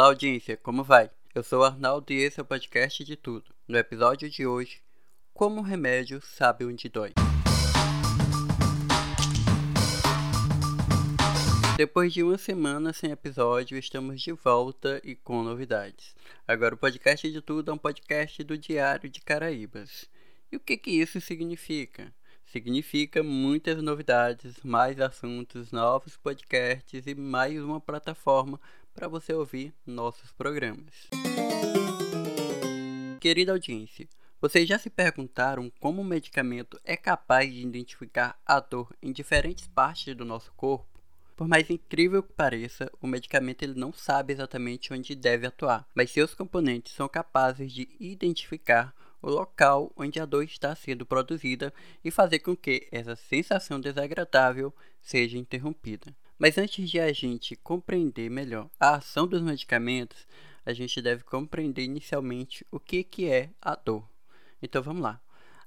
Olá, audiência, como vai? Eu sou Arnaldo e esse é o podcast de tudo. No episódio de hoje, como o remédio sabe onde dói. Depois de uma semana sem episódio, estamos de volta e com novidades. Agora o podcast de tudo é um podcast do Diário de Caraíbas. E o que, que isso significa? Significa muitas novidades, mais assuntos, novos podcasts e mais uma plataforma para você ouvir nossos programas. Querida audiência, vocês já se perguntaram como o medicamento é capaz de identificar a dor em diferentes partes do nosso corpo? Por mais incrível que pareça, o medicamento ele não sabe exatamente onde deve atuar, mas seus componentes são capazes de identificar o local onde a dor está sendo produzida e fazer com que essa sensação desagradável seja interrompida. Mas antes de a gente compreender melhor a ação dos medicamentos, a gente deve compreender inicialmente o que, que é a dor. Então vamos lá.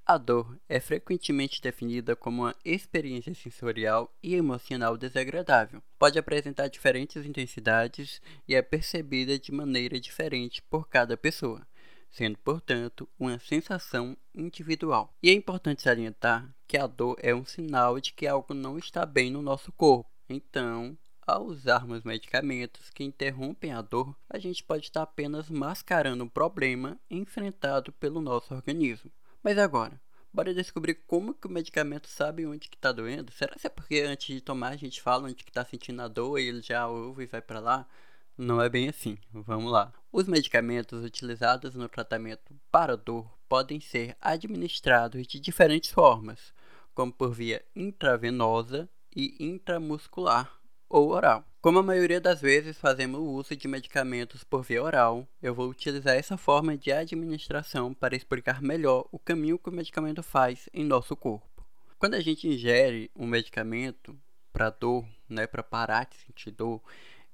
A dor é frequentemente definida como uma experiência sensorial e emocional desagradável. Pode apresentar diferentes intensidades e é percebida de maneira diferente por cada pessoa sendo, portanto, uma sensação individual. E é importante salientar que a dor é um sinal de que algo não está bem no nosso corpo. Então, ao usarmos medicamentos que interrompem a dor, a gente pode estar apenas mascarando um problema enfrentado pelo nosso organismo. Mas agora, bora descobrir como que o medicamento sabe onde que está doendo? Será que é porque antes de tomar a gente fala onde que está sentindo a dor e ele já ouve e vai para lá? Não é bem assim. Vamos lá. Os medicamentos utilizados no tratamento para dor podem ser administrados de diferentes formas, como por via intravenosa e intramuscular ou oral. Como a maioria das vezes fazemos uso de medicamentos por via oral, eu vou utilizar essa forma de administração para explicar melhor o caminho que o medicamento faz em nosso corpo. Quando a gente ingere um medicamento para dor, né, para parar de sentir dor,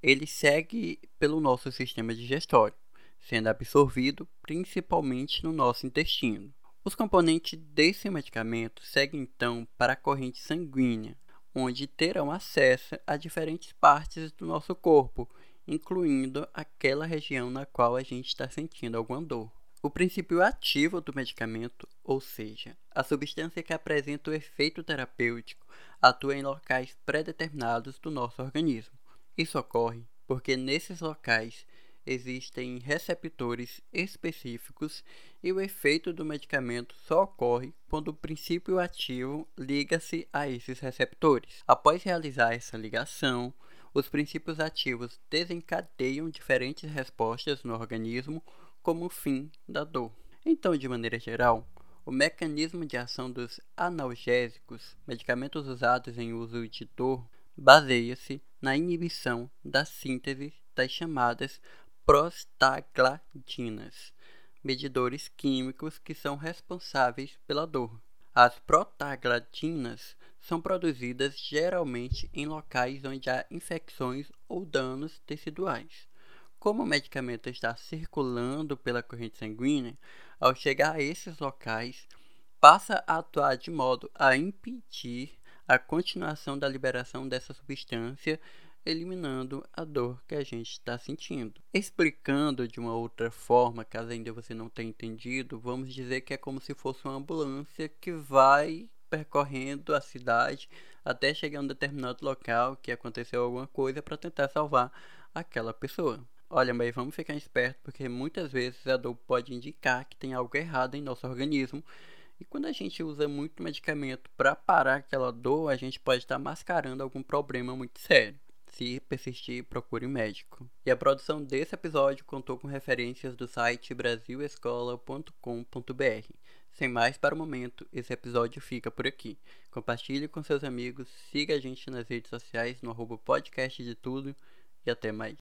ele segue pelo nosso sistema digestório, sendo absorvido principalmente no nosso intestino. Os componentes desse medicamento seguem então para a corrente sanguínea, onde terão acesso a diferentes partes do nosso corpo, incluindo aquela região na qual a gente está sentindo alguma dor. O princípio ativo do medicamento, ou seja, a substância que apresenta o efeito terapêutico, atua em locais pré-determinados do nosso organismo. Isso ocorre porque nesses locais existem receptores específicos e o efeito do medicamento só ocorre quando o princípio ativo liga-se a esses receptores. Após realizar essa ligação, os princípios ativos desencadeiam diferentes respostas no organismo como o fim da dor. Então, de maneira geral, o mecanismo de ação dos analgésicos, medicamentos usados em uso de dor, baseia-se na inibição da síntese das chamadas prostaglandinas, medidores químicos que são responsáveis pela dor. As prostaglandinas são produzidas geralmente em locais onde há infecções ou danos teciduais. Como o medicamento está circulando pela corrente sanguínea, ao chegar a esses locais, passa a atuar de modo a impedir a continuação da liberação dessa substância, eliminando a dor que a gente está sentindo. Explicando de uma outra forma, caso ainda você não tenha entendido, vamos dizer que é como se fosse uma ambulância que vai percorrendo a cidade até chegar a um determinado local que aconteceu alguma coisa para tentar salvar aquela pessoa. Olha, mas vamos ficar esperto porque muitas vezes a dor pode indicar que tem algo errado em nosso organismo e quando a gente usa muito medicamento para parar aquela dor, a gente pode estar mascarando algum problema muito sério. Se persistir, procure um médico. E a produção desse episódio contou com referências do site brasilescola.com.br. Sem mais para o momento, esse episódio fica por aqui. Compartilhe com seus amigos, siga a gente nas redes sociais no arroba podcast de tudo e até mais.